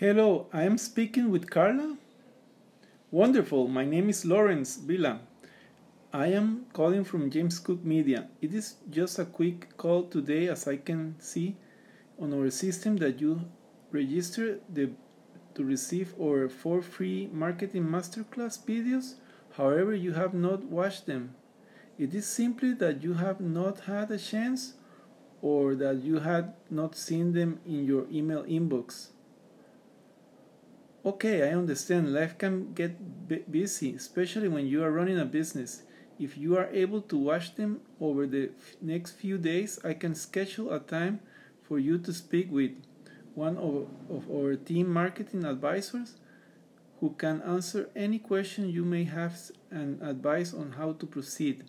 Hello, I am speaking with Carla. Wonderful, my name is Lawrence Villa. I am calling from James Cook Media. It is just a quick call today as I can see on our system that you registered the, to receive our four free marketing masterclass videos. However, you have not watched them. It is simply that you have not had a chance or that you had not seen them in your email inbox. Okay, I understand. Life can get busy, especially when you are running a business. If you are able to watch them over the next few days, I can schedule a time for you to speak with one of, of our team marketing advisors who can answer any question you may have and advise on how to proceed.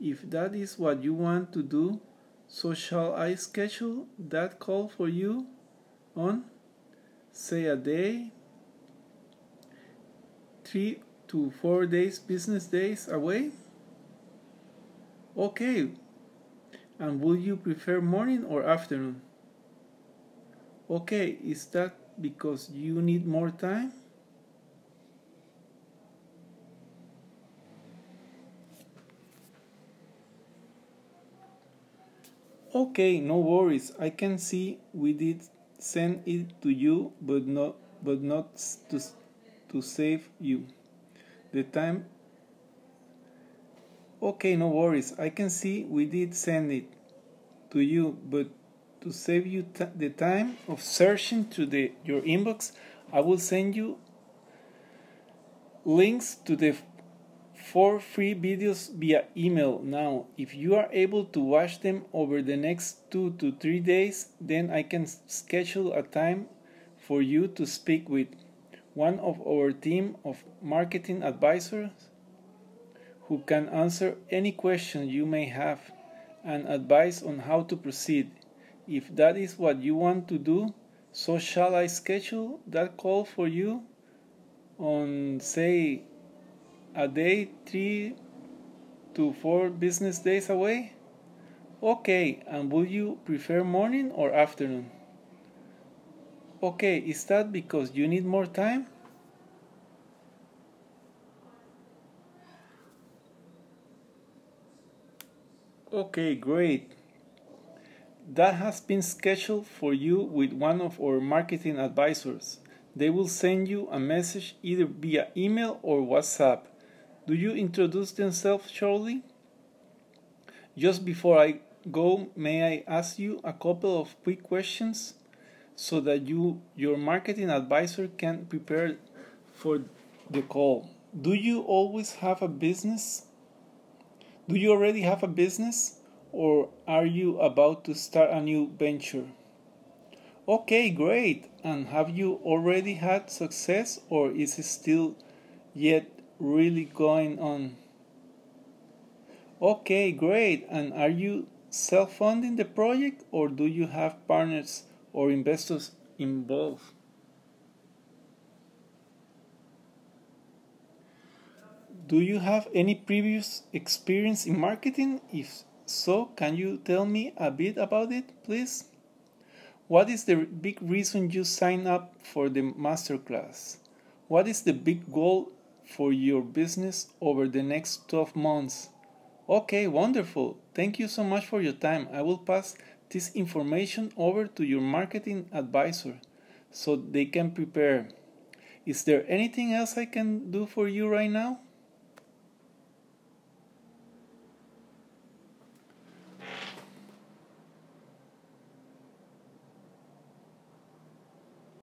If that is what you want to do, so shall I schedule that call for you on, say, a day, three to four days, business days away? Okay. And would you prefer morning or afternoon? Okay, is that because you need more time? Okay, no worries. I can see we did send it to you, but not but not to to save you the time. Okay, no worries. I can see we did send it to you, but to save you the time of searching through the your inbox, I will send you links to the four free videos via email now. If you are able to watch them over the next two to three days, then I can schedule a time for you to speak with one of our team of marketing advisors who can answer any question you may have and advise on how to proceed. If that is what you want to do, so shall I schedule that call for you on, say, a day three to four business days away? Okay, and would you prefer morning or afternoon? Okay, is that because you need more time? Okay, great. That has been scheduled for you with one of our marketing advisors. They will send you a message either via email or WhatsApp. Do you introduce themselves shortly? Just before I go, may I ask you a couple of quick questions so that you your marketing advisor can prepare for the call. Do you always have a business? Do you already have a business or are you about to start a new venture? Okay, great. And have you already had success or is it still yet really going on? Okay, great. And are you self funding the project or do you have partners or investors involved? Do you have any previous experience in marketing? If so, can you tell me a bit about it, please? What is the big reason you signed up for the masterclass? What is the big goal for your business over the next 12 months. Okay, wonderful. Thank you so much for your time. I will pass this information over to your marketing advisor so they can prepare. Is there anything else I can do for you right now?